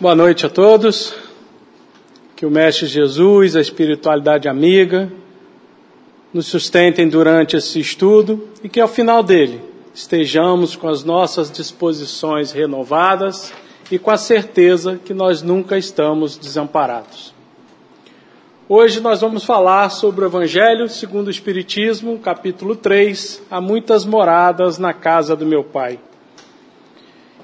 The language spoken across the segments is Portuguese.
Boa noite a todos. Que o Mestre Jesus, a espiritualidade amiga, nos sustentem durante esse estudo e que ao final dele estejamos com as nossas disposições renovadas e com a certeza que nós nunca estamos desamparados. Hoje nós vamos falar sobre o Evangelho segundo o Espiritismo, capítulo 3, Há muitas moradas na casa do meu Pai.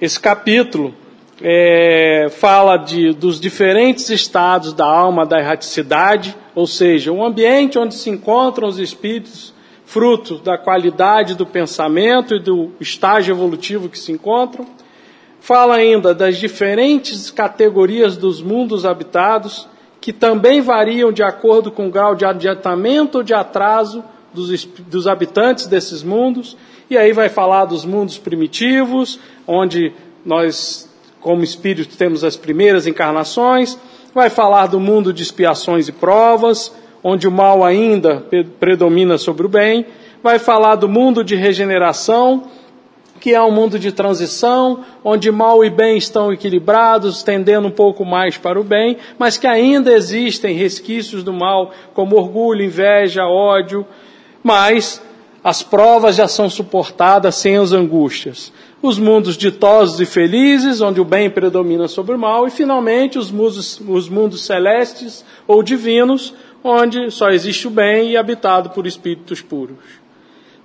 Esse capítulo é, fala de, dos diferentes estados da alma, da erraticidade, ou seja, um ambiente onde se encontram os espíritos, fruto da qualidade do pensamento e do estágio evolutivo que se encontram. Fala ainda das diferentes categorias dos mundos habitados, que também variam de acordo com o grau de adiantamento ou de atraso dos, dos habitantes desses mundos. E aí vai falar dos mundos primitivos, onde nós como espírito temos as primeiras encarnações, vai falar do mundo de expiações e provas, onde o mal ainda predomina sobre o bem, vai falar do mundo de regeneração, que é um mundo de transição, onde mal e bem estão equilibrados, tendendo um pouco mais para o bem, mas que ainda existem resquícios do mal, como orgulho, inveja, ódio, mas as provas já são suportadas sem as angústias os mundos ditosos e felizes, onde o bem predomina sobre o mal, e finalmente os mundos, os mundos celestes ou divinos, onde só existe o bem e habitado por espíritos puros.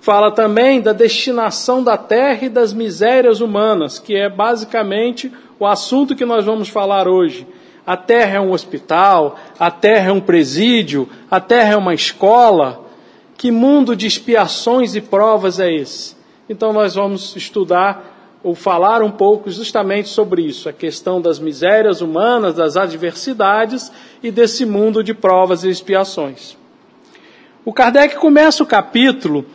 Fala também da destinação da terra e das misérias humanas, que é basicamente o assunto que nós vamos falar hoje. A terra é um hospital, a terra é um presídio, a terra é uma escola. Que mundo de expiações e provas é esse? Então nós vamos estudar ou falar um pouco justamente sobre isso, a questão das misérias humanas, das adversidades e desse mundo de provas e expiações. O Kardec começa o capítulo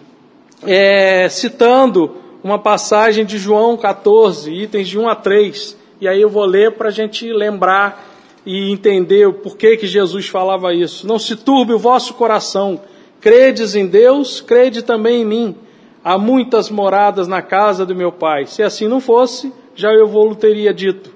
é, citando uma passagem de João 14, itens de 1 a 3, e aí eu vou ler para a gente lembrar e entender o porquê que Jesus falava isso. Não se turbe o vosso coração, credes em Deus, crede também em mim. Há muitas moradas na casa do meu pai. Se assim não fosse, já eu vou teria dito.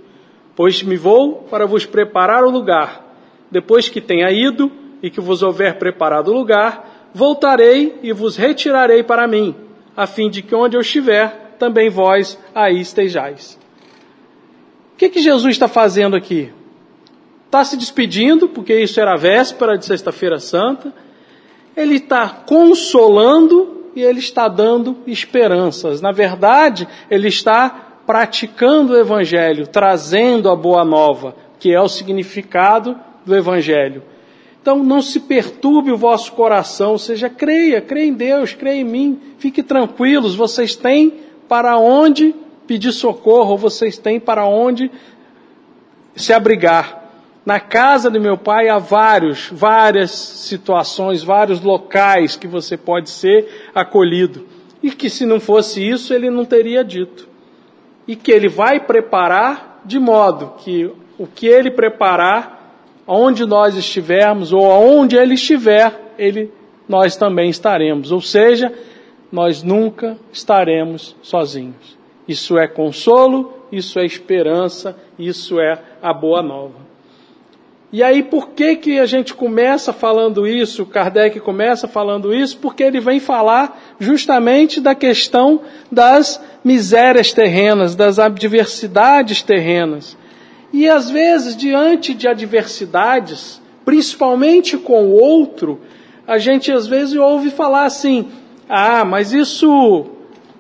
Pois me vou para vos preparar o lugar. Depois que tenha ido e que vos houver preparado o lugar, voltarei e vos retirarei para mim, a fim de que onde eu estiver, também vós aí estejais. O que, que Jesus está fazendo aqui? Está se despedindo, porque isso era véspera de Sexta-feira Santa. Ele está consolando e ele está dando esperanças. Na verdade, ele está praticando o Evangelho, trazendo a boa nova, que é o significado do Evangelho. Então não se perturbe o vosso coração, ou seja, creia, creia em Deus, creia em mim, fique tranquilos, vocês têm para onde pedir socorro, vocês têm para onde se abrigar. Na casa de meu pai há vários, várias situações, vários locais que você pode ser acolhido. E que se não fosse isso, ele não teria dito. E que ele vai preparar de modo que o que ele preparar, onde nós estivermos ou aonde ele estiver, ele nós também estaremos. Ou seja, nós nunca estaremos sozinhos. Isso é consolo, isso é esperança, isso é a boa nova. E aí, por que, que a gente começa falando isso? Kardec começa falando isso porque ele vem falar justamente da questão das misérias terrenas, das adversidades terrenas. E às vezes, diante de adversidades, principalmente com o outro, a gente às vezes ouve falar assim: ah, mas isso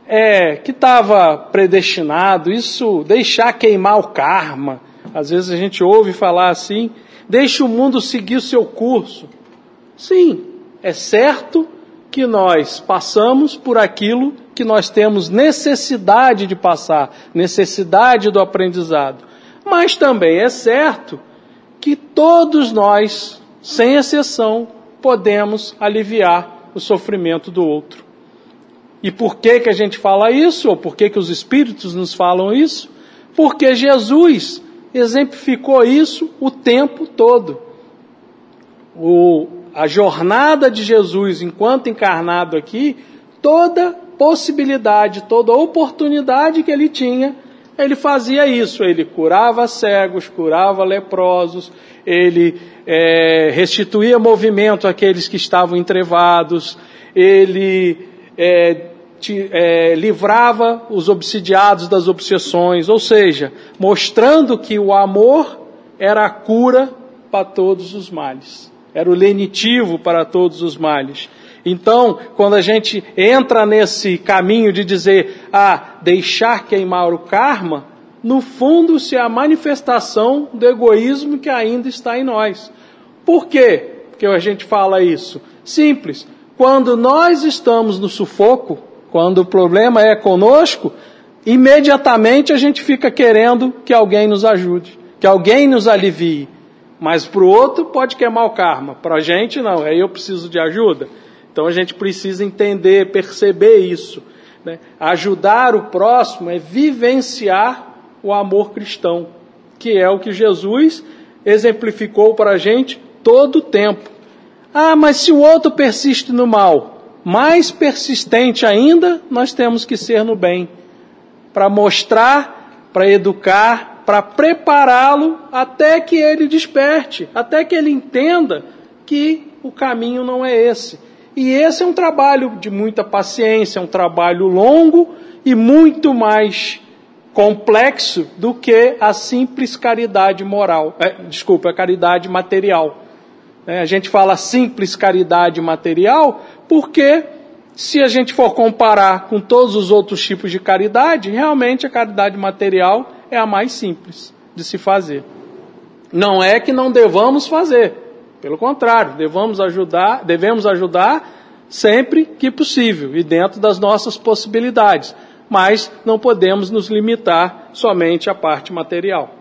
é que estava predestinado, isso deixar queimar o karma. Às vezes a gente ouve falar assim. Deixe o mundo seguir seu curso. Sim, é certo que nós passamos por aquilo que nós temos necessidade de passar, necessidade do aprendizado. Mas também é certo que todos nós, sem exceção, podemos aliviar o sofrimento do outro. E por que que a gente fala isso? Ou por que que os espíritos nos falam isso? Porque Jesus exemplificou isso o tempo todo. O, a jornada de Jesus enquanto encarnado aqui, toda possibilidade, toda oportunidade que ele tinha, ele fazia isso, ele curava cegos, curava leprosos, ele é, restituía movimento àqueles que estavam entrevados, ele é, te, é, livrava os obsidiados das obsessões, ou seja, mostrando que o amor era a cura para todos os males, era o lenitivo para todos os males. Então, quando a gente entra nesse caminho de dizer, ah, deixar queimar o karma, no fundo se é a manifestação do egoísmo que ainda está em nós. Por quê que a gente fala isso? Simples. Quando nós estamos no sufoco, quando o problema é conosco, imediatamente a gente fica querendo que alguém nos ajude, que alguém nos alivie. Mas para o outro pode queimar o karma, para a gente não, aí eu preciso de ajuda. Então a gente precisa entender, perceber isso. Né? Ajudar o próximo é vivenciar o amor cristão, que é o que Jesus exemplificou para a gente todo o tempo. Ah, mas se o outro persiste no mal, mais persistente ainda, nós temos que ser no bem, para mostrar, para educar, para prepará-lo até que ele desperte, até que ele entenda que o caminho não é esse e esse é um trabalho de muita paciência, é um trabalho longo e muito mais complexo do que a simples caridade moral, é, desculpa, a caridade material. É, a gente fala simples caridade material porque se a gente for comparar com todos os outros tipos de caridade, realmente a caridade material é a mais simples de se fazer. Não é que não devamos fazer, pelo contrário, devemos ajudar, devemos ajudar sempre que possível e dentro das nossas possibilidades, mas não podemos nos limitar somente à parte material.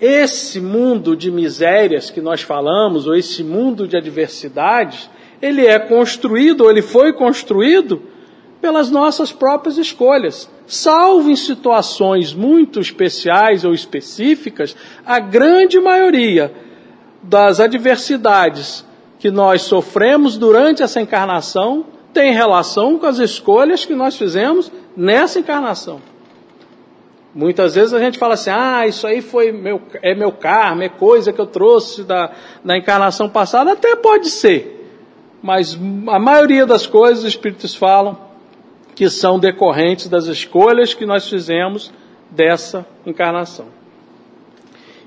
Esse mundo de misérias que nós falamos, ou esse mundo de adversidades, ele é construído, ou ele foi construído pelas nossas próprias escolhas. Salvo em situações muito especiais ou específicas, a grande maioria das adversidades que nós sofremos durante essa encarnação tem relação com as escolhas que nós fizemos nessa encarnação. Muitas vezes a gente fala assim, ah, isso aí foi meu, é meu karma, é coisa que eu trouxe da, da encarnação passada, até pode ser. Mas a maioria das coisas os espíritos falam que são decorrentes das escolhas que nós fizemos dessa encarnação.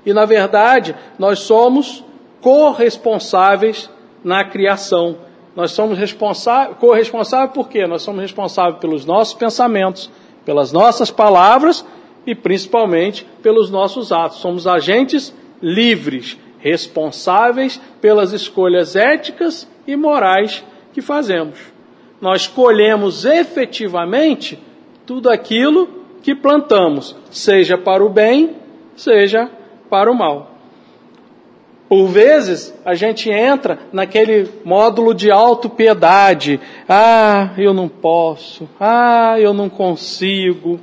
E na verdade, nós somos corresponsáveis na criação. Nós somos corresponsáveis por quê? Nós somos responsáveis pelos nossos pensamentos, pelas nossas palavras e principalmente pelos nossos atos. Somos agentes livres, responsáveis pelas escolhas éticas e morais que fazemos nós colhemos efetivamente tudo aquilo que plantamos, seja para o bem, seja para o mal. Por vezes, a gente entra naquele módulo de autopiedade. Ah, eu não posso. Ah, eu não consigo.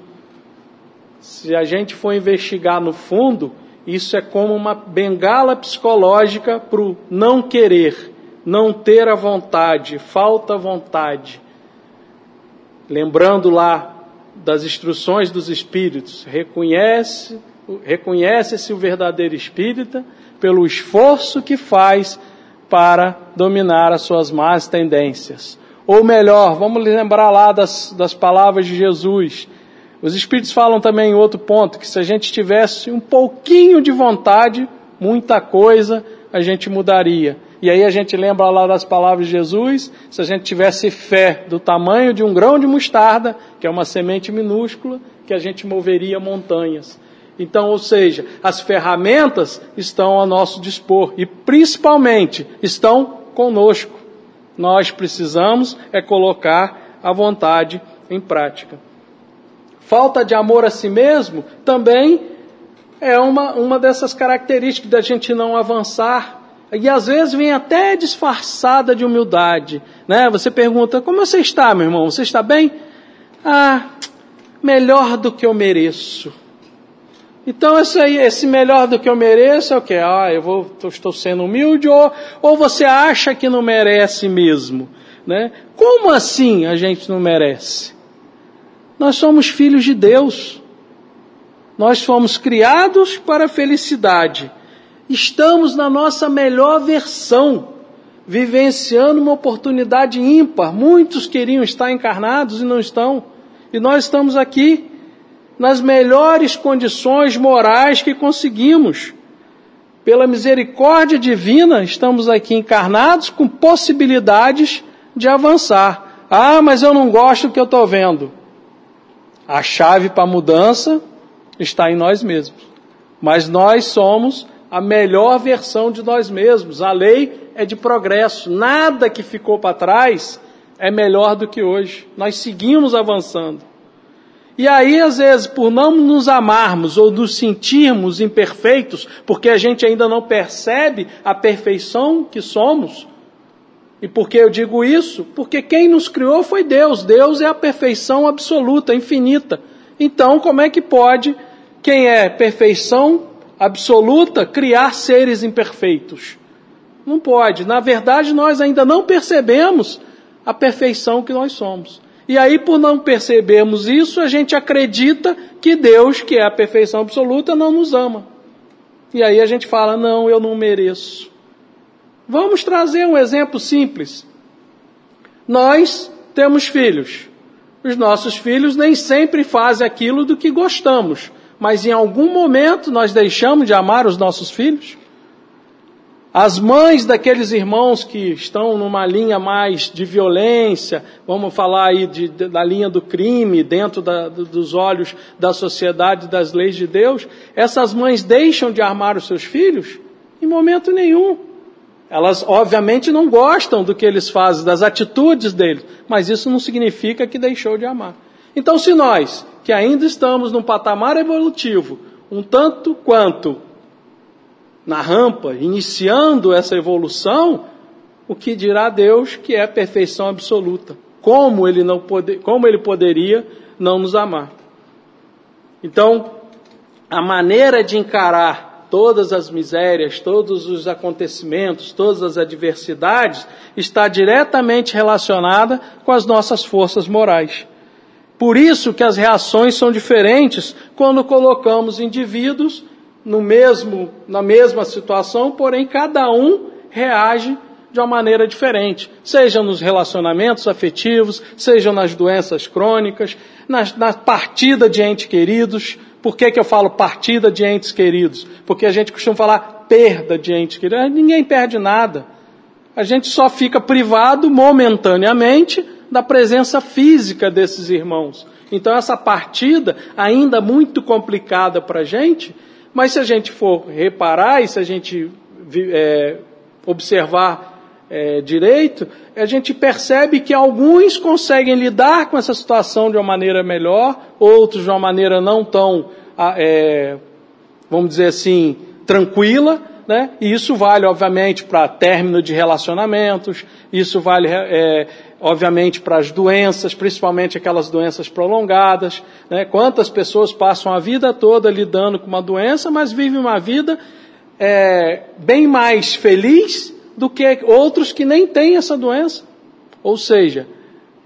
Se a gente for investigar no fundo, isso é como uma bengala psicológica para o não querer não ter a vontade, falta vontade. Lembrando lá das instruções dos espíritos, reconhece, reconhece-se o verdadeiro espírita pelo esforço que faz para dominar as suas más tendências. Ou melhor, vamos lembrar lá das, das palavras de Jesus. Os Espíritos falam também em outro ponto, que se a gente tivesse um pouquinho de vontade, muita coisa a gente mudaria. E aí a gente lembra lá das palavras de Jesus, se a gente tivesse fé do tamanho de um grão de mostarda, que é uma semente minúscula, que a gente moveria montanhas. Então, ou seja, as ferramentas estão a nosso dispor e principalmente estão conosco. Nós precisamos é colocar a vontade em prática. Falta de amor a si mesmo também é uma, uma dessas características da gente não avançar e às vezes vem até disfarçada de humildade. Né? Você pergunta: Como você está, meu irmão? Você está bem? Ah, melhor do que eu mereço. Então, esse, aí, esse melhor do que eu mereço é o que? Ah, eu vou, estou sendo humilde, ou, ou você acha que não merece mesmo? Né? Como assim a gente não merece? Nós somos filhos de Deus. Nós fomos criados para a felicidade. Estamos na nossa melhor versão, vivenciando uma oportunidade ímpar. Muitos queriam estar encarnados e não estão. E nós estamos aqui nas melhores condições morais que conseguimos. Pela misericórdia divina, estamos aqui encarnados com possibilidades de avançar. Ah, mas eu não gosto do que eu estou vendo. A chave para a mudança está em nós mesmos. Mas nós somos a melhor versão de nós mesmos. A lei é de progresso. Nada que ficou para trás é melhor do que hoje. Nós seguimos avançando. E aí, às vezes, por não nos amarmos ou nos sentirmos imperfeitos, porque a gente ainda não percebe a perfeição que somos, e por que eu digo isso? Porque quem nos criou foi Deus. Deus é a perfeição absoluta, infinita. Então, como é que pode quem é perfeição absoluta criar seres imperfeitos? Não pode. Na verdade, nós ainda não percebemos a perfeição que nós somos. E aí, por não percebermos isso, a gente acredita que Deus, que é a perfeição absoluta, não nos ama. E aí a gente fala: não, eu não mereço. Vamos trazer um exemplo simples. Nós temos filhos. Os nossos filhos nem sempre fazem aquilo do que gostamos, mas em algum momento nós deixamos de amar os nossos filhos. As mães daqueles irmãos que estão numa linha mais de violência, vamos falar aí de, de, da linha do crime, dentro da, dos olhos da sociedade, das leis de Deus, essas mães deixam de amar os seus filhos? Em momento nenhum. Elas, obviamente, não gostam do que eles fazem, das atitudes deles, mas isso não significa que deixou de amar. Então, se nós, que ainda estamos num patamar evolutivo, um tanto quanto na rampa, iniciando essa evolução, o que dirá Deus que é a perfeição absoluta? Como ele, não pode, como ele poderia não nos amar? Então, a maneira de encarar todas as misérias, todos os acontecimentos, todas as adversidades, está diretamente relacionada com as nossas forças morais. Por isso que as reações são diferentes quando colocamos indivíduos no mesmo, na mesma situação, porém cada um reage de uma maneira diferente, seja nos relacionamentos afetivos, seja nas doenças crônicas, na, na partida de entes queridos. Por que, que eu falo partida de entes queridos? Porque a gente costuma falar perda de entes queridos. Ninguém perde nada. A gente só fica privado momentaneamente da presença física desses irmãos. Então essa partida, ainda muito complicada para a gente, mas se a gente for reparar e se a gente é, observar é, direito, a gente percebe que alguns conseguem lidar com essa situação de uma maneira melhor, outros de uma maneira não tão, é, vamos dizer assim, tranquila, né? E isso vale, obviamente, para término de relacionamentos, isso vale é, obviamente, para as doenças, principalmente aquelas doenças prolongadas. Né? Quantas pessoas passam a vida toda lidando com uma doença, mas vivem uma vida é, bem mais feliz do que outros que nem têm essa doença. Ou seja,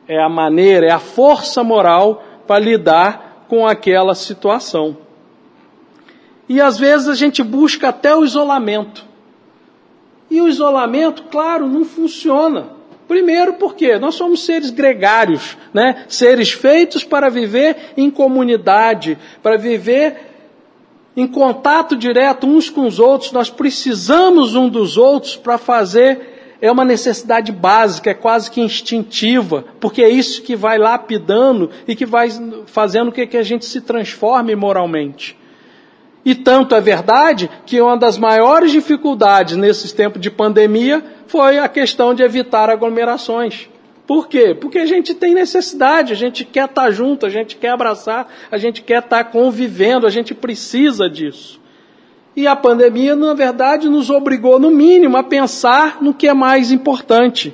é a maneira, é a força moral para lidar com aquela situação. E às vezes a gente busca até o isolamento. E o isolamento, claro, não funciona. Primeiro porque nós somos seres gregários, né? Seres feitos para viver em comunidade, para viver em contato direto uns com os outros. Nós precisamos um dos outros para fazer é uma necessidade básica, é quase que instintiva, porque é isso que vai lapidando e que vai fazendo com que a gente se transforme moralmente. E tanto é verdade que uma das maiores dificuldades nesses tempos de pandemia foi a questão de evitar aglomerações. Por quê? Porque a gente tem necessidade, a gente quer estar junto, a gente quer abraçar, a gente quer estar convivendo, a gente precisa disso. E a pandemia, na verdade, nos obrigou, no mínimo, a pensar no que é mais importante.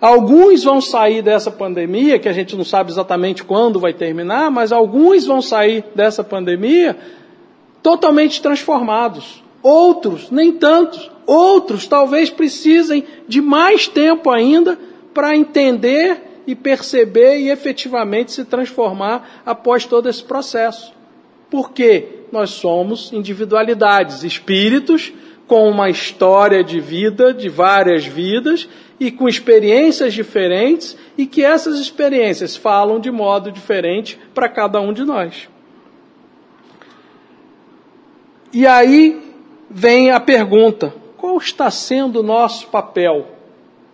Alguns vão sair dessa pandemia, que a gente não sabe exatamente quando vai terminar, mas alguns vão sair dessa pandemia totalmente transformados. Outros, nem tantos. Outros talvez precisem de mais tempo ainda para entender e perceber e efetivamente se transformar após todo esse processo. Porque nós somos individualidades, espíritos com uma história de vida, de várias vidas, e com experiências diferentes, e que essas experiências falam de modo diferente para cada um de nós. E aí vem a pergunta: qual está sendo o nosso papel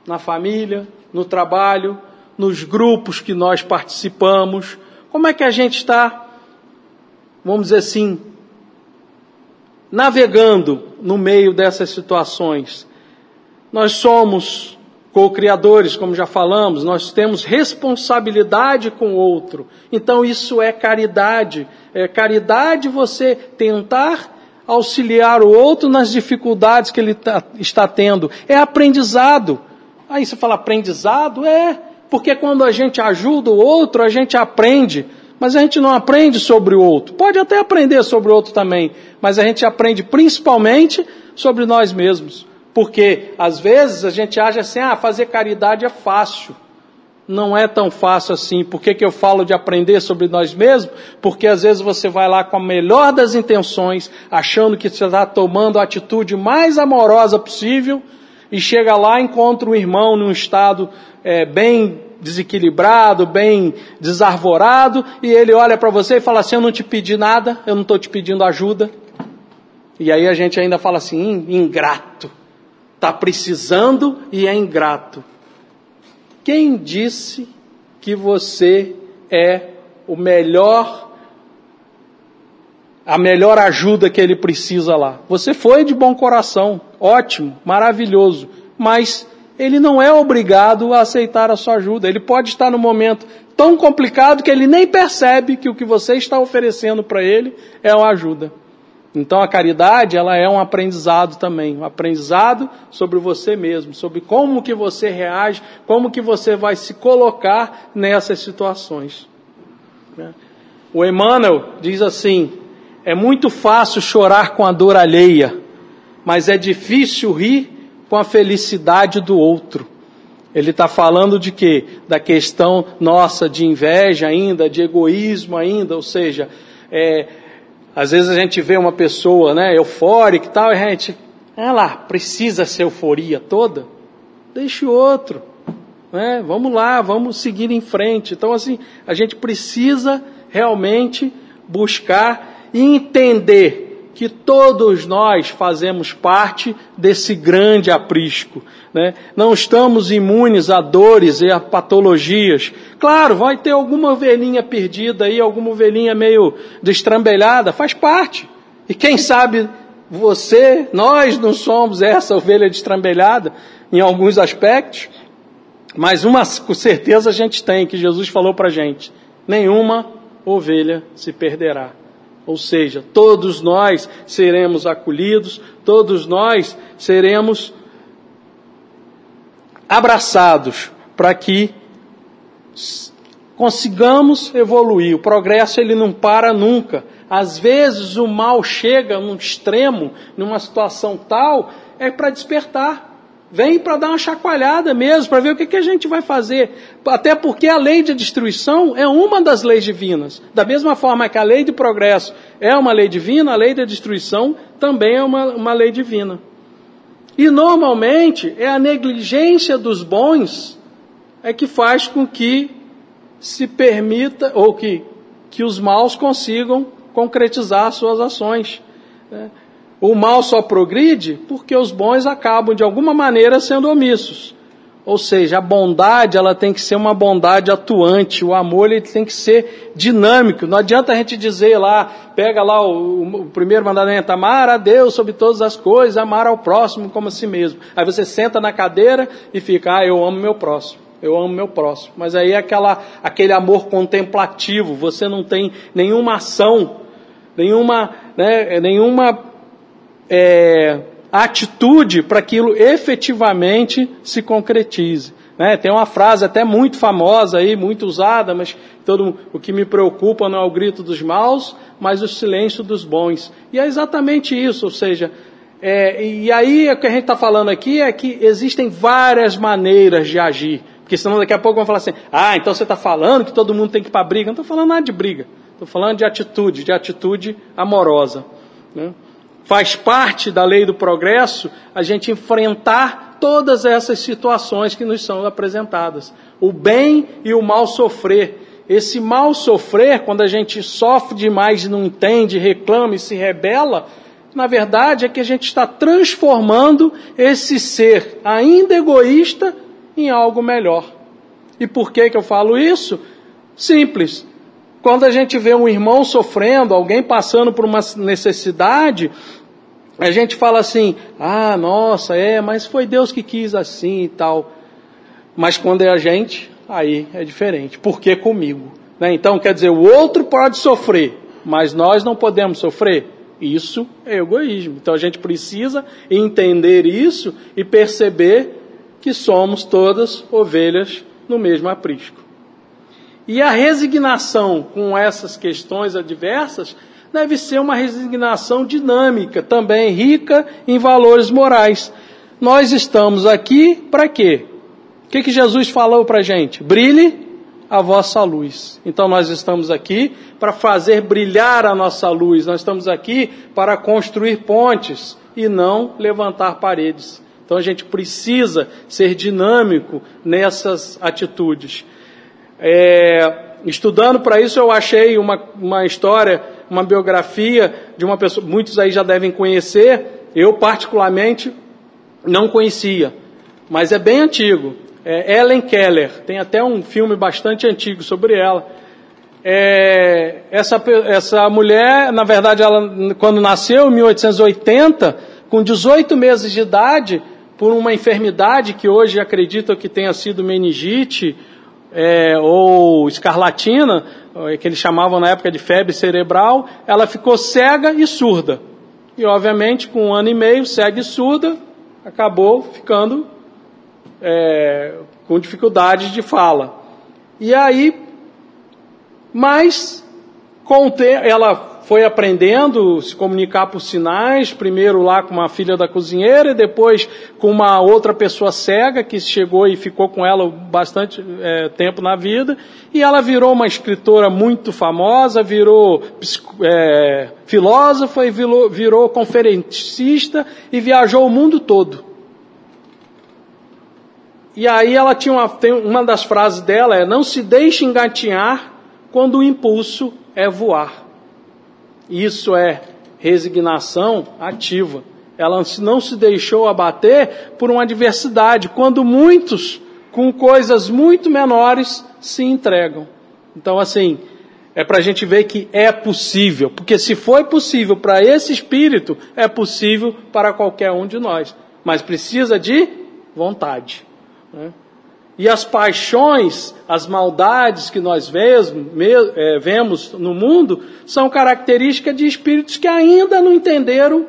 na família, no trabalho, nos grupos que nós participamos? Como é que a gente está, vamos dizer assim, navegando no meio dessas situações? Nós somos co-criadores, como já falamos, nós temos responsabilidade com o outro. Então isso é caridade. É caridade você tentar auxiliar o outro nas dificuldades que ele tá, está tendo. É aprendizado. Aí você fala aprendizado? É, porque quando a gente ajuda o outro, a gente aprende. Mas a gente não aprende sobre o outro. Pode até aprender sobre o outro também, mas a gente aprende principalmente sobre nós mesmos. Porque às vezes a gente acha assim, ah, fazer caridade é fácil. Não é tão fácil assim. Por que, que eu falo de aprender sobre nós mesmos? Porque às vezes você vai lá com a melhor das intenções, achando que você está tomando a atitude mais amorosa possível, e chega lá e encontra um irmão num estado é, bem desequilibrado, bem desarvorado, e ele olha para você e fala assim: Eu não te pedi nada, eu não estou te pedindo ajuda. E aí a gente ainda fala assim: ingrato está precisando e é ingrato. Quem disse que você é o melhor, a melhor ajuda que ele precisa lá? Você foi de bom coração, ótimo, maravilhoso, mas ele não é obrigado a aceitar a sua ajuda. Ele pode estar no momento tão complicado que ele nem percebe que o que você está oferecendo para ele é uma ajuda. Então a caridade, ela é um aprendizado também, um aprendizado sobre você mesmo, sobre como que você reage, como que você vai se colocar nessas situações. Né? O Emmanuel diz assim: é muito fácil chorar com a dor alheia, mas é difícil rir com a felicidade do outro. Ele está falando de quê? Da questão nossa de inveja ainda, de egoísmo ainda, ou seja, é, às vezes a gente vê uma pessoa, né, eufórica e tal, e a gente, ela precisa ser euforia toda? Deixe outro, né? Vamos lá, vamos seguir em frente. Então assim, a gente precisa realmente buscar e entender que todos nós fazemos parte desse grande aprisco. Né? Não estamos imunes a dores e a patologias. Claro, vai ter alguma ovelhinha perdida aí, alguma ovelhinha meio destrambelhada, faz parte. E quem sabe você, nós não somos essa ovelha destrambelhada em alguns aspectos, mas uma com certeza a gente tem, que Jesus falou para gente: nenhuma ovelha se perderá. Ou seja, todos nós seremos acolhidos, todos nós seremos abraçados para que consigamos evoluir. O progresso ele não para nunca. Às vezes o mal chega num extremo, numa situação tal, é para despertar. Vem para dar uma chacoalhada mesmo, para ver o que, que a gente vai fazer. Até porque a lei de destruição é uma das leis divinas. Da mesma forma que a lei de progresso é uma lei divina, a lei da destruição também é uma, uma lei divina. E normalmente é a negligência dos bons é que faz com que se permita, ou que, que os maus consigam concretizar suas ações. Né? O mal só progride porque os bons acabam de alguma maneira sendo omissos. Ou seja, a bondade ela tem que ser uma bondade atuante, o amor ele tem que ser dinâmico. Não adianta a gente dizer lá, pega lá o, o primeiro mandamento, amar a Deus sobre todas as coisas, amar ao próximo como a si mesmo. Aí você senta na cadeira e fica, ah, eu amo meu próximo, eu amo meu próximo. Mas aí é aquela, aquele amor contemplativo, você não tem nenhuma ação, nenhuma, né, nenhuma é, atitude para aquilo efetivamente se concretize. Né? Tem uma frase até muito famosa aí, muito usada, mas todo o que me preocupa não é o grito dos maus, mas o silêncio dos bons. E é exatamente isso, ou seja, é, e aí o que a gente está falando aqui é que existem várias maneiras de agir. Porque senão daqui a pouco vão falar assim: ah, então você está falando que todo mundo tem que ir para briga. Não estou falando nada de briga. Estou falando de atitude, de atitude amorosa. Né? Faz parte da lei do progresso a gente enfrentar todas essas situações que nos são apresentadas. O bem e o mal sofrer. Esse mal sofrer, quando a gente sofre demais, não entende, reclama e se rebela, na verdade é que a gente está transformando esse ser ainda egoísta em algo melhor. E por que, que eu falo isso? Simples. Quando a gente vê um irmão sofrendo, alguém passando por uma necessidade, a gente fala assim: ah, nossa, é, mas foi Deus que quis assim e tal. Mas quando é a gente, aí é diferente. Por que comigo? Né? Então, quer dizer, o outro pode sofrer, mas nós não podemos sofrer. Isso é egoísmo. Então a gente precisa entender isso e perceber que somos todas ovelhas no mesmo aprisco. E a resignação com essas questões adversas deve ser uma resignação dinâmica, também rica em valores morais. Nós estamos aqui para quê? O que, que Jesus falou para a gente? Brilhe a vossa luz. Então nós estamos aqui para fazer brilhar a nossa luz, nós estamos aqui para construir pontes e não levantar paredes. Então a gente precisa ser dinâmico nessas atitudes. É, estudando para isso, eu achei uma, uma história, uma biografia de uma pessoa, muitos aí já devem conhecer, eu particularmente não conhecia, mas é bem antigo é Ellen Keller, tem até um filme bastante antigo sobre ela. É, essa, essa mulher, na verdade, ela, quando nasceu em 1880, com 18 meses de idade, por uma enfermidade que hoje acredito que tenha sido meningite é, ou escarlatina, é, que eles chamavam na época de febre cerebral, ela ficou cega e surda. E, obviamente, com um ano e meio, cega e surda, acabou ficando é, com dificuldades de fala. E aí, mas com ela foi aprendendo a se comunicar por sinais, primeiro lá com uma filha da cozinheira e depois com uma outra pessoa cega que chegou e ficou com ela bastante é, tempo na vida. E ela virou uma escritora muito famosa, virou é, filósofa e virou, virou conferencista e viajou o mundo todo. E aí ela tinha uma, tem uma das frases dela é: não se deixe engatinhar quando o impulso é voar. Isso é resignação ativa. Ela não se deixou abater por uma adversidade, quando muitos, com coisas muito menores, se entregam. Então, assim, é para a gente ver que é possível, porque se foi possível para esse espírito, é possível para qualquer um de nós, mas precisa de vontade. Né? E as paixões, as maldades que nós é, vemos no mundo são características de espíritos que ainda não entenderam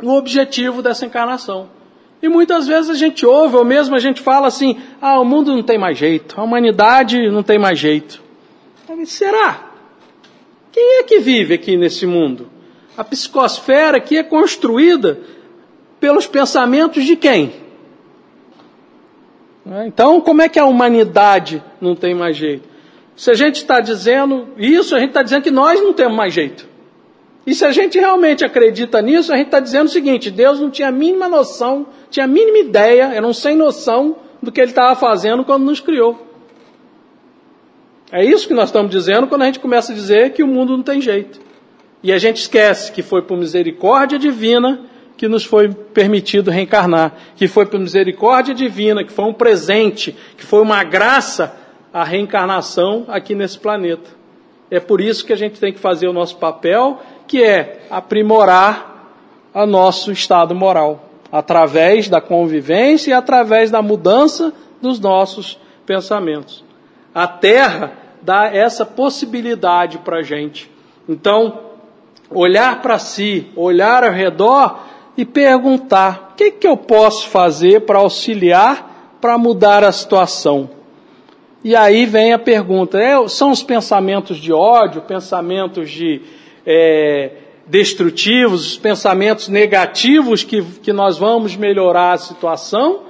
o objetivo dessa encarnação. E muitas vezes a gente ouve, ou mesmo a gente fala assim: ah, o mundo não tem mais jeito, a humanidade não tem mais jeito. Será? Quem é que vive aqui nesse mundo? A psicosfera aqui é construída pelos pensamentos de quem? Né? Então, como é que a humanidade não tem mais jeito? Se a gente está dizendo isso, a gente está dizendo que nós não temos mais jeito. E se a gente realmente acredita nisso, a gente está dizendo o seguinte: Deus não tinha a mínima noção, tinha a mínima ideia, era um sem noção do que Ele estava fazendo quando nos criou. É isso que nós estamos dizendo quando a gente começa a dizer que o mundo não tem jeito. E a gente esquece que foi por misericórdia divina que nos foi permitido reencarnar, que foi por misericórdia divina, que foi um presente, que foi uma graça a reencarnação aqui nesse planeta. É por isso que a gente tem que fazer o nosso papel, que é aprimorar o nosso estado moral, através da convivência e através da mudança dos nossos pensamentos. A Terra dá essa possibilidade para a gente. Então, olhar para si, olhar ao redor, e perguntar: o que, que eu posso fazer para auxiliar para mudar a situação? E aí vem a pergunta: é, são os pensamentos de ódio, pensamentos de é, destrutivos, os pensamentos negativos que, que nós vamos melhorar a situação?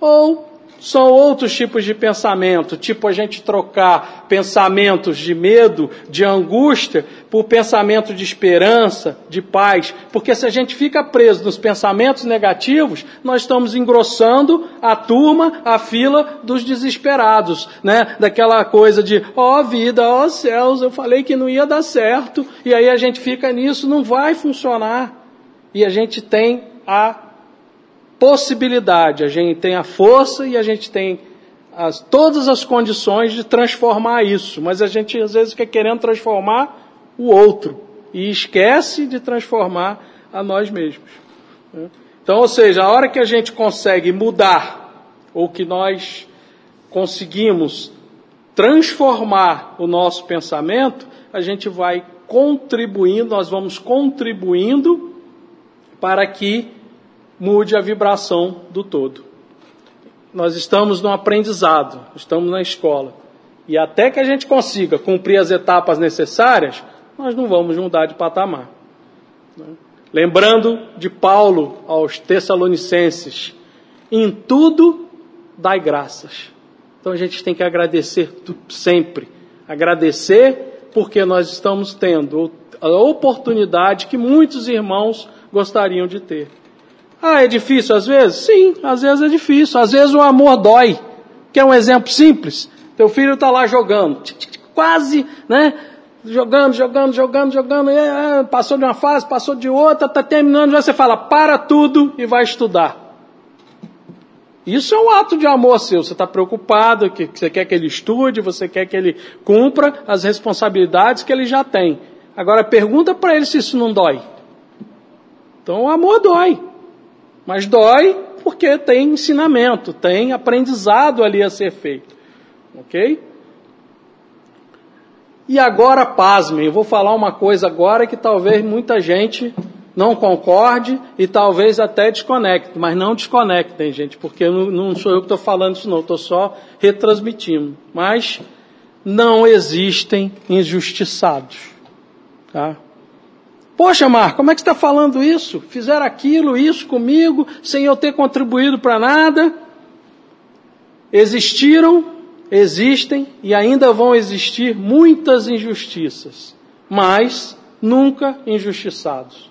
Ou são outros tipos de pensamento, tipo a gente trocar pensamentos de medo, de angústia, por pensamento de esperança, de paz. Porque se a gente fica preso nos pensamentos negativos, nós estamos engrossando a turma, a fila dos desesperados, né? Daquela coisa de, ó oh, vida, ó oh, céus, eu falei que não ia dar certo, e aí a gente fica nisso, não vai funcionar. E a gente tem a possibilidade, a gente tem a força e a gente tem as, todas as condições de transformar isso, mas a gente às vezes fica querendo transformar o outro e esquece de transformar a nós mesmos. Então, ou seja, a hora que a gente consegue mudar ou que nós conseguimos transformar o nosso pensamento, a gente vai contribuindo, nós vamos contribuindo para que mude a vibração do todo. Nós estamos no aprendizado, estamos na escola. E até que a gente consiga cumprir as etapas necessárias, nós não vamos mudar de patamar. Lembrando de Paulo aos Tessalonicenses: em tudo dai graças. Então a gente tem que agradecer sempre. Agradecer porque nós estamos tendo a oportunidade que muitos irmãos gostariam de ter. Ah, é difícil às vezes? Sim, às vezes é difícil. Às vezes o amor dói. Quer um exemplo simples? Teu filho está lá jogando, quase, né? Jogando, jogando, jogando, jogando, é, passou de uma fase, passou de outra, está terminando, já você fala, para tudo e vai estudar. Isso é um ato de amor seu. Você está preocupado, que você quer que ele estude, você quer que ele cumpra as responsabilidades que ele já tem. Agora pergunta para ele se isso não dói. Então o amor dói. Mas dói porque tem ensinamento, tem aprendizado ali a ser feito. Ok? E agora, pasmem, eu vou falar uma coisa agora que talvez muita gente não concorde e talvez até desconecte, mas não desconectem, gente, porque não, sou eu que estou falando isso, não, estou só retransmitindo. Mas não existem injustiçados. Tá? Poxa, Marco, como é que você está falando isso? Fizeram aquilo, isso comigo, sem eu ter contribuído para nada. Existiram, existem e ainda vão existir muitas injustiças, mas nunca injustiçados.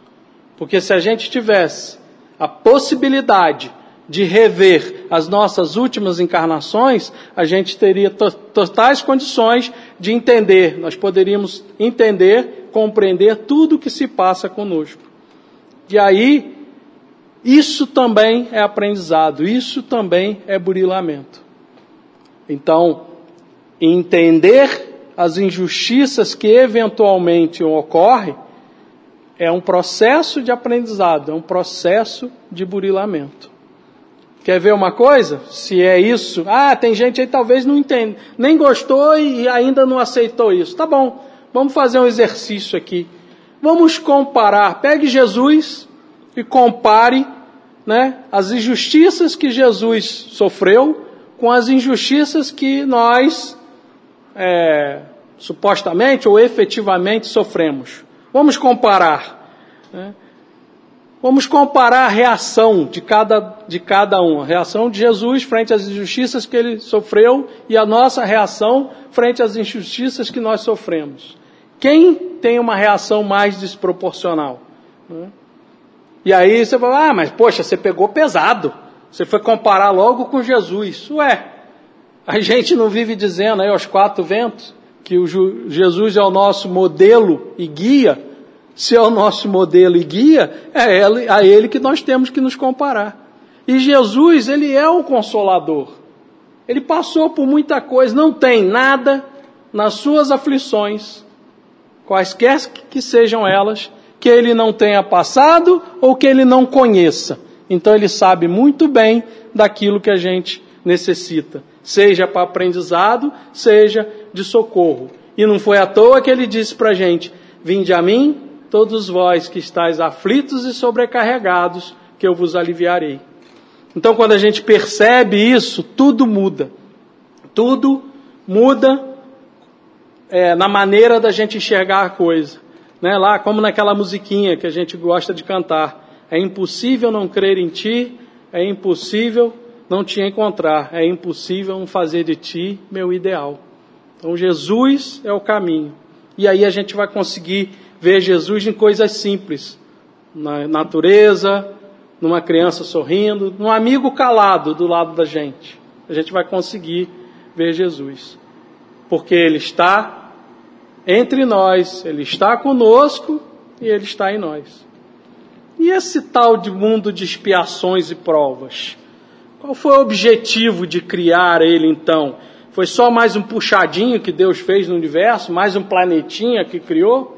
Porque se a gente tivesse a possibilidade de rever as nossas últimas encarnações, a gente teria totais condições de entender, nós poderíamos entender, compreender tudo o que se passa conosco. E aí, isso também é aprendizado, isso também é burilamento. Então, entender as injustiças que eventualmente ocorrem é um processo de aprendizado, é um processo de burilamento. Quer ver uma coisa? Se é isso, ah, tem gente aí talvez não entende, nem gostou e ainda não aceitou isso. Tá bom, vamos fazer um exercício aqui. Vamos comparar. Pegue Jesus e compare, né, as injustiças que Jesus sofreu com as injustiças que nós é, supostamente ou efetivamente sofremos. Vamos comparar. Né? Vamos comparar a reação de cada, de cada um. A reação de Jesus frente às injustiças que ele sofreu e a nossa reação frente às injustiças que nós sofremos. Quem tem uma reação mais desproporcional? Né? E aí você fala, ah, mas poxa, você pegou pesado. Você foi comparar logo com Jesus. Ué, a gente não vive dizendo aí aos quatro ventos que o Jesus é o nosso modelo e guia se é o nosso modelo e guia, é ele, a ele que nós temos que nos comparar. E Jesus, ele é o consolador. Ele passou por muita coisa, não tem nada nas suas aflições, quaisquer que sejam elas, que ele não tenha passado ou que ele não conheça. Então ele sabe muito bem daquilo que a gente necessita, seja para aprendizado, seja de socorro. E não foi à toa que ele disse para a gente: Vinde a mim, todos vós que estáis aflitos e sobrecarregados, que eu vos aliviarei. Então, quando a gente percebe isso, tudo muda. Tudo muda é, na maneira da gente enxergar a coisa. Né? Lá, como naquela musiquinha que a gente gosta de cantar. É impossível não crer em ti, é impossível não te encontrar. É impossível não fazer de ti meu ideal. Então Jesus é o caminho. E aí a gente vai conseguir ver Jesus em coisas simples, na natureza, numa criança sorrindo, num amigo calado do lado da gente. A gente vai conseguir ver Jesus. Porque Ele está entre nós, Ele está conosco e Ele está em nós. E esse tal de mundo de expiações e provas? Qual foi o objetivo de criar ele então? Foi só mais um puxadinho que Deus fez no universo, mais um planetinha que criou?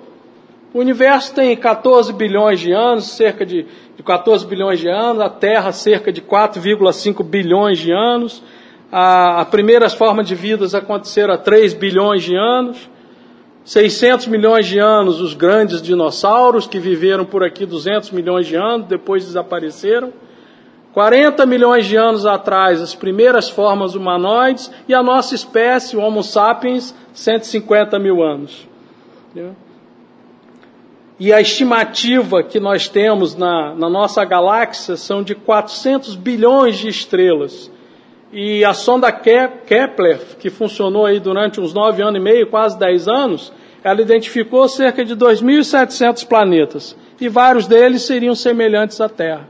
O universo tem 14 bilhões de anos, cerca de, de 14 bilhões de anos, a Terra cerca de 4,5 bilhões de anos. A primeiras formas de vidas aconteceram há 3 bilhões de anos. 600 milhões de anos os grandes dinossauros que viveram por aqui 200 milhões de anos, depois desapareceram. 40 milhões de anos atrás, as primeiras formas humanoides e a nossa espécie, o Homo sapiens, 150 mil anos. E a estimativa que nós temos na, na nossa galáxia são de 400 bilhões de estrelas. E a sonda Kepler, que funcionou aí durante uns nove anos e meio, quase dez anos, ela identificou cerca de 2.700 planetas. E vários deles seriam semelhantes à Terra.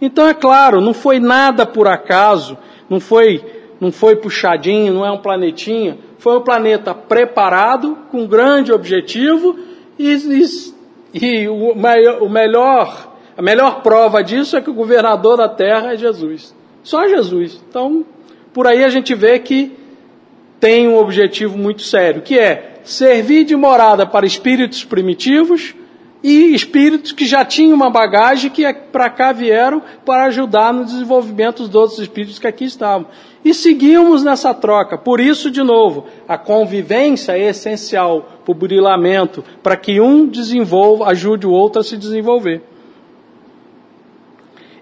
Então, é claro, não foi nada por acaso, não foi, não foi puxadinho, não é um planetinha. Foi um planeta preparado, com grande objetivo e, e e o, o melhor, a melhor prova disso é que o governador da terra é Jesus. Só Jesus. Então, por aí a gente vê que tem um objetivo muito sério, que é servir de morada para espíritos primitivos e espíritos que já tinham uma bagagem que é para cá vieram para ajudar no desenvolvimento dos outros espíritos que aqui estavam. E seguimos nessa troca. Por isso, de novo, a convivência é essencial para o burilamento, para que um desenvolva, ajude o outro a se desenvolver.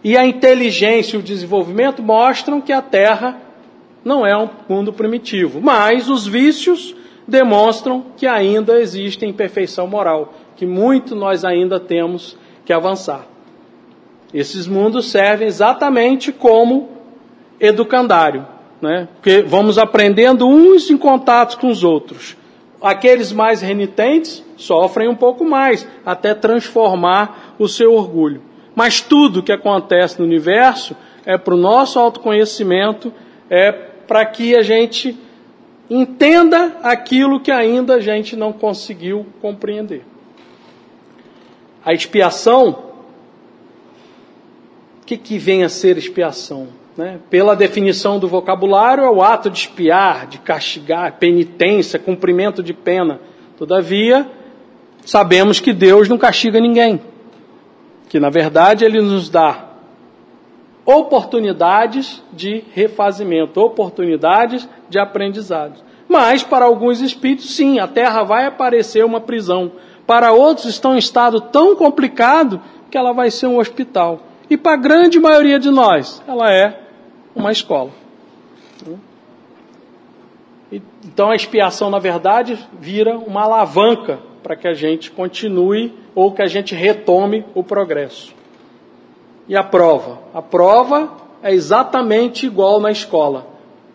E a inteligência e o desenvolvimento mostram que a Terra não é um mundo primitivo, mas os vícios demonstram que ainda existe imperfeição moral, que muito nós ainda temos que avançar. Esses mundos servem exatamente como educandário, né? Porque vamos aprendendo uns em contato com os outros. Aqueles mais renitentes sofrem um pouco mais, até transformar o seu orgulho. Mas tudo que acontece no universo é para o nosso autoconhecimento, é para que a gente entenda aquilo que ainda a gente não conseguiu compreender. A expiação, o que, que vem a ser expiação? Né? Pela definição do vocabulário, é o ato de espiar, de castigar, penitência, cumprimento de pena. Todavia, sabemos que Deus não castiga ninguém. Que, na verdade, Ele nos dá oportunidades de refazimento, oportunidades de aprendizado. Mas, para alguns espíritos, sim, a terra vai aparecer uma prisão. Para outros, estão em estado tão complicado que ela vai ser um hospital. E para a grande maioria de nós, ela é uma escola. Então a expiação, na verdade, vira uma alavanca para que a gente continue ou que a gente retome o progresso. E a prova? A prova é exatamente igual na escola.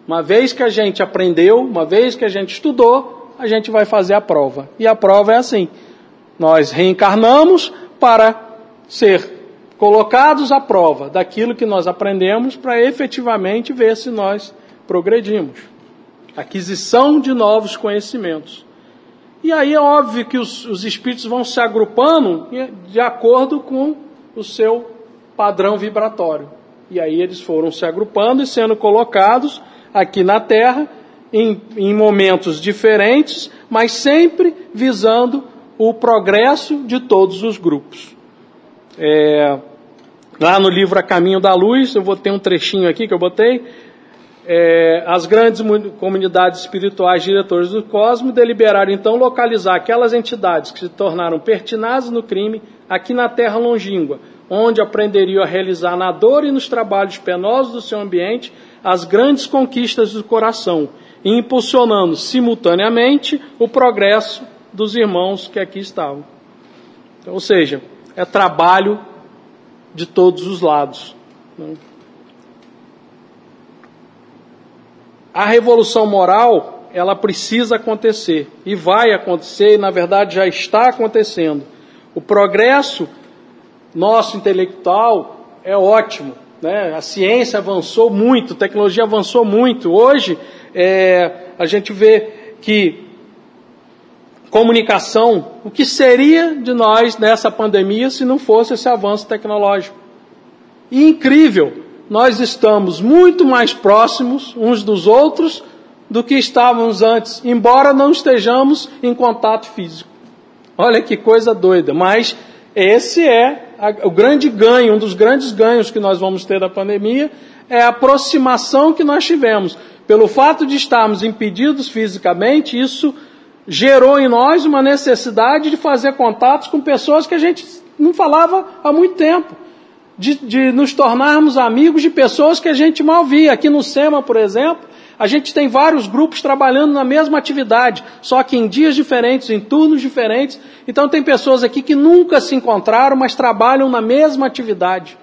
Uma vez que a gente aprendeu, uma vez que a gente estudou, a gente vai fazer a prova. E a prova é assim: nós reencarnamos para ser colocados à prova daquilo que nós aprendemos para efetivamente ver se nós progredimos. Aquisição de novos conhecimentos. E aí é óbvio que os, os espíritos vão se agrupando de acordo com o seu padrão vibratório. E aí eles foram se agrupando e sendo colocados aqui na Terra em, em momentos diferentes, mas sempre visando o progresso de todos os grupos. É, Lá no livro A Caminho da Luz, eu vou ter um trechinho aqui que eu botei. É, as grandes comunidades espirituais diretores do cosmos deliberaram então localizar aquelas entidades que se tornaram pertinazes no crime aqui na terra longínqua, onde aprenderiam a realizar na dor e nos trabalhos penosos do seu ambiente as grandes conquistas do coração, e impulsionando simultaneamente o progresso dos irmãos que aqui estavam. Ou seja, é trabalho de todos os lados. Né? a revolução moral, ela precisa acontecer e vai acontecer, e na verdade já está acontecendo. O progresso nosso intelectual é ótimo, né? A ciência avançou muito, a tecnologia avançou muito. Hoje é, a gente vê que comunicação, o que seria de nós nessa pandemia se não fosse esse avanço tecnológico? E incrível, nós estamos muito mais próximos uns dos outros do que estávamos antes, embora não estejamos em contato físico. Olha que coisa doida, mas esse é a, o grande ganho, um dos grandes ganhos que nós vamos ter da pandemia, é a aproximação que nós tivemos. Pelo fato de estarmos impedidos fisicamente, isso gerou em nós uma necessidade de fazer contatos com pessoas que a gente não falava há muito tempo de, de nos tornarmos amigos de pessoas que a gente mal via. Aqui no SEMA, por exemplo, a gente tem vários grupos trabalhando na mesma atividade, só que em dias diferentes, em turnos diferentes. Então tem pessoas aqui que nunca se encontraram, mas trabalham na mesma atividade.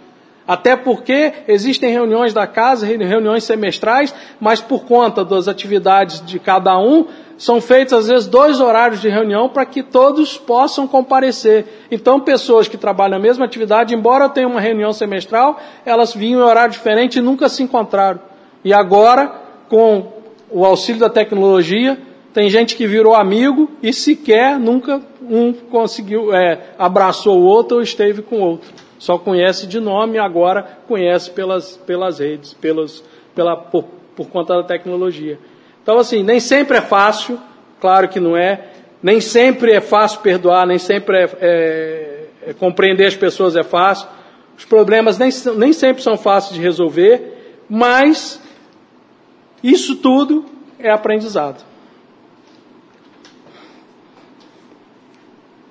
Até porque existem reuniões da casa, reuniões semestrais, mas por conta das atividades de cada um, são feitos às vezes dois horários de reunião para que todos possam comparecer. Então, pessoas que trabalham a mesma atividade, embora tenham uma reunião semestral, elas vinham em horário diferente e nunca se encontraram. E agora, com o auxílio da tecnologia, tem gente que virou amigo e sequer nunca um conseguiu, é, abraçou o outro ou esteve com o outro. Só conhece de nome agora conhece pelas, pelas redes, pelas, pela, por, por conta da tecnologia. Então, assim, nem sempre é fácil, claro que não é, nem sempre é fácil perdoar, nem sempre é, é, é compreender as pessoas é fácil. Os problemas nem, nem sempre são fáceis de resolver, mas isso tudo é aprendizado.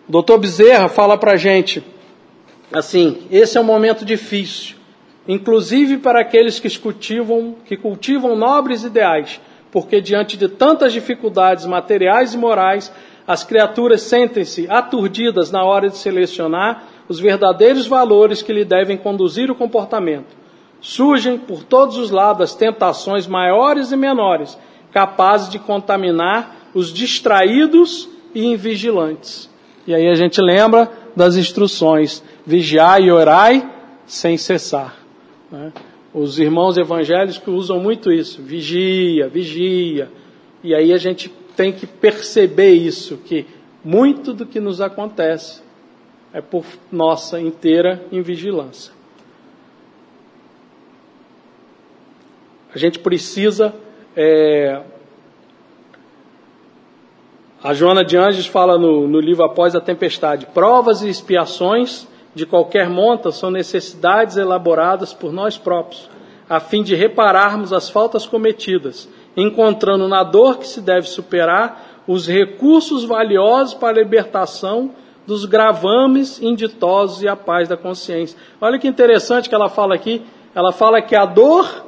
O doutor Bezerra fala para a gente assim: esse é um momento difícil, inclusive para aqueles que cultivam, que cultivam nobres ideais, porque diante de tantas dificuldades materiais e morais, as criaturas sentem-se aturdidas na hora de selecionar os verdadeiros valores que lhe devem conduzir o comportamento. Surgem por todos os lados as tentações maiores e menores, capazes de contaminar os distraídos e invigilantes. E aí a gente lembra das instruções: vigiai e orai sem cessar. Né? Os irmãos evangélicos usam muito isso, vigia, vigia. E aí a gente tem que perceber isso, que muito do que nos acontece é por nossa inteira invigilância. A gente precisa. É... A Joana de Anjos fala no, no livro Após a Tempestade: provas e expiações de qualquer monta são necessidades elaboradas por nós próprios, a fim de repararmos as faltas cometidas, encontrando na dor que se deve superar os recursos valiosos para a libertação dos gravames inditosos e a paz da consciência. Olha que interessante que ela fala aqui. Ela fala que a dor,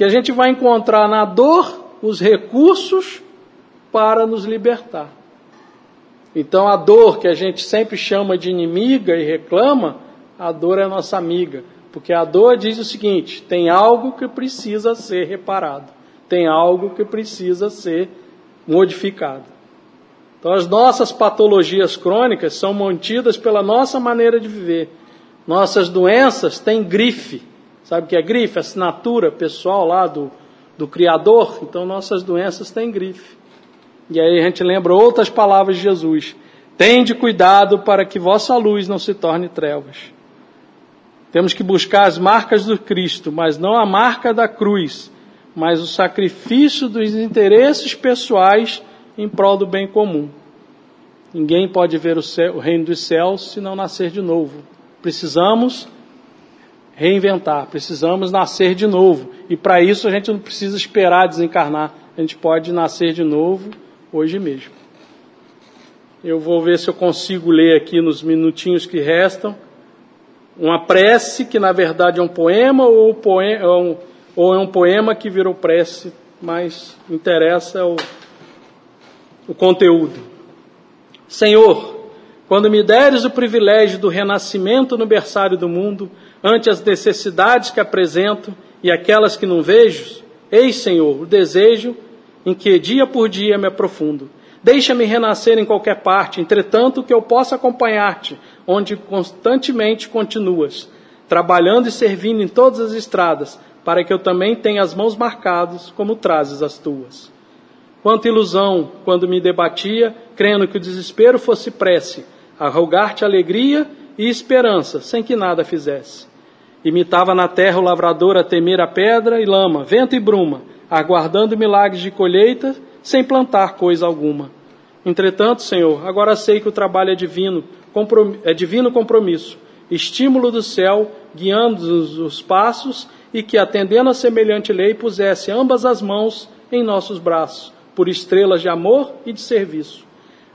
que a gente vai encontrar na dor os recursos para nos libertar. Então a dor que a gente sempre chama de inimiga e reclama, a dor é nossa amiga. Porque a dor diz o seguinte: tem algo que precisa ser reparado, tem algo que precisa ser modificado. Então as nossas patologias crônicas são mantidas pela nossa maneira de viver. Nossas doenças têm grife. Sabe que é grife? Assinatura pessoal lá do, do Criador. Então nossas doenças têm grife. E aí a gente lembra outras palavras de Jesus. Tende cuidado para que vossa luz não se torne trevas. Temos que buscar as marcas do Cristo, mas não a marca da cruz, mas o sacrifício dos interesses pessoais em prol do bem comum. Ninguém pode ver o, céu, o reino dos céus se não nascer de novo. Precisamos reinventar, precisamos nascer de novo. E para isso a gente não precisa esperar desencarnar, a gente pode nascer de novo hoje mesmo. Eu vou ver se eu consigo ler aqui nos minutinhos que restam uma prece que na verdade é um poema ou, poema, ou é um poema que virou prece, mas interessa o, o conteúdo. Senhor, quando me deres o privilégio do renascimento no berçário do mundo, ante as necessidades que apresento e aquelas que não vejo, Eis, Senhor, o desejo em que dia por dia me aprofundo. Deixa-me renascer em qualquer parte, entretanto que eu possa acompanhar-te, onde constantemente continuas, trabalhando e servindo em todas as estradas, para que eu também tenha as mãos marcadas, como trazes as tuas. Quanta ilusão quando me debatia, crendo que o desespero fosse prece, a rogar-te alegria e esperança, sem que nada fizesse. Imitava na terra o lavrador a temer a pedra e lama, vento e bruma, aguardando milagres de colheita, sem plantar coisa alguma. Entretanto, Senhor, agora sei que o trabalho é divino, é divino compromisso, estímulo do céu, guiando os passos e que, atendendo a semelhante lei, pusesse ambas as mãos em nossos braços, por estrelas de amor e de serviço.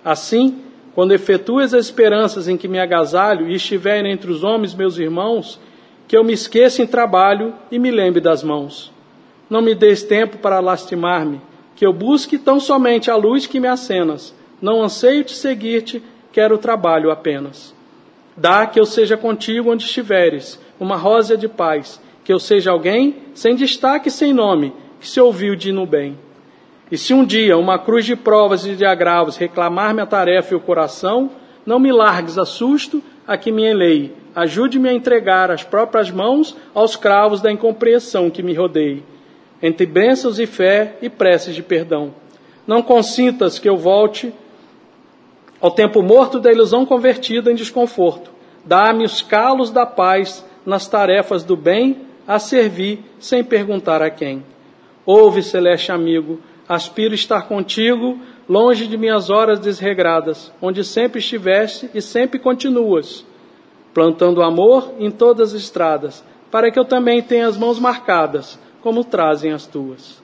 Assim, quando efetues as esperanças em que me agasalho e estiver entre os homens meus irmãos, que eu me esqueça em trabalho e me lembre das mãos. Não me des tempo para lastimar-me, que eu busque tão somente a luz que me acenas. Não anseio te seguir-te, quero trabalho apenas. Dá que eu seja contigo onde estiveres, uma rosa de paz, que eu seja alguém sem destaque e sem nome, que se ouviu de no bem. E se um dia uma cruz de provas e de agravos reclamar-me a tarefa e o coração, não me largues a susto a que me eleie. Ajude-me a entregar as próprias mãos aos cravos da incompreensão que me rodeie, entre bênçãos e fé e preces de perdão. Não consintas que eu volte ao tempo morto da ilusão convertida em desconforto. Dá-me os calos da paz nas tarefas do bem a servir sem perguntar a quem. Ouve, celeste amigo, aspiro estar contigo, longe de minhas horas desregradas, onde sempre estiveste e sempre continuas, plantando amor em todas as estradas, para que eu também tenha as mãos marcadas, como trazem as tuas.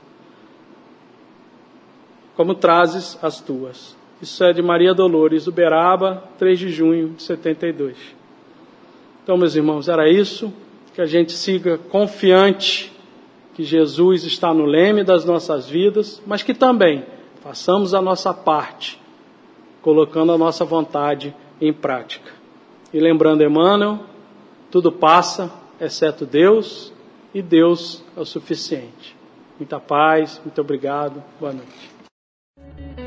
Como trazes as tuas. Isso é de Maria Dolores, Uberaba, 3 de junho de 72. Então, meus irmãos, era isso que a gente siga confiante que Jesus está no leme das nossas vidas, mas que também façamos a nossa parte, colocando a nossa vontade em prática. E lembrando Emmanuel, tudo passa, exceto Deus, e Deus é o suficiente. Muita paz, muito obrigado, boa noite.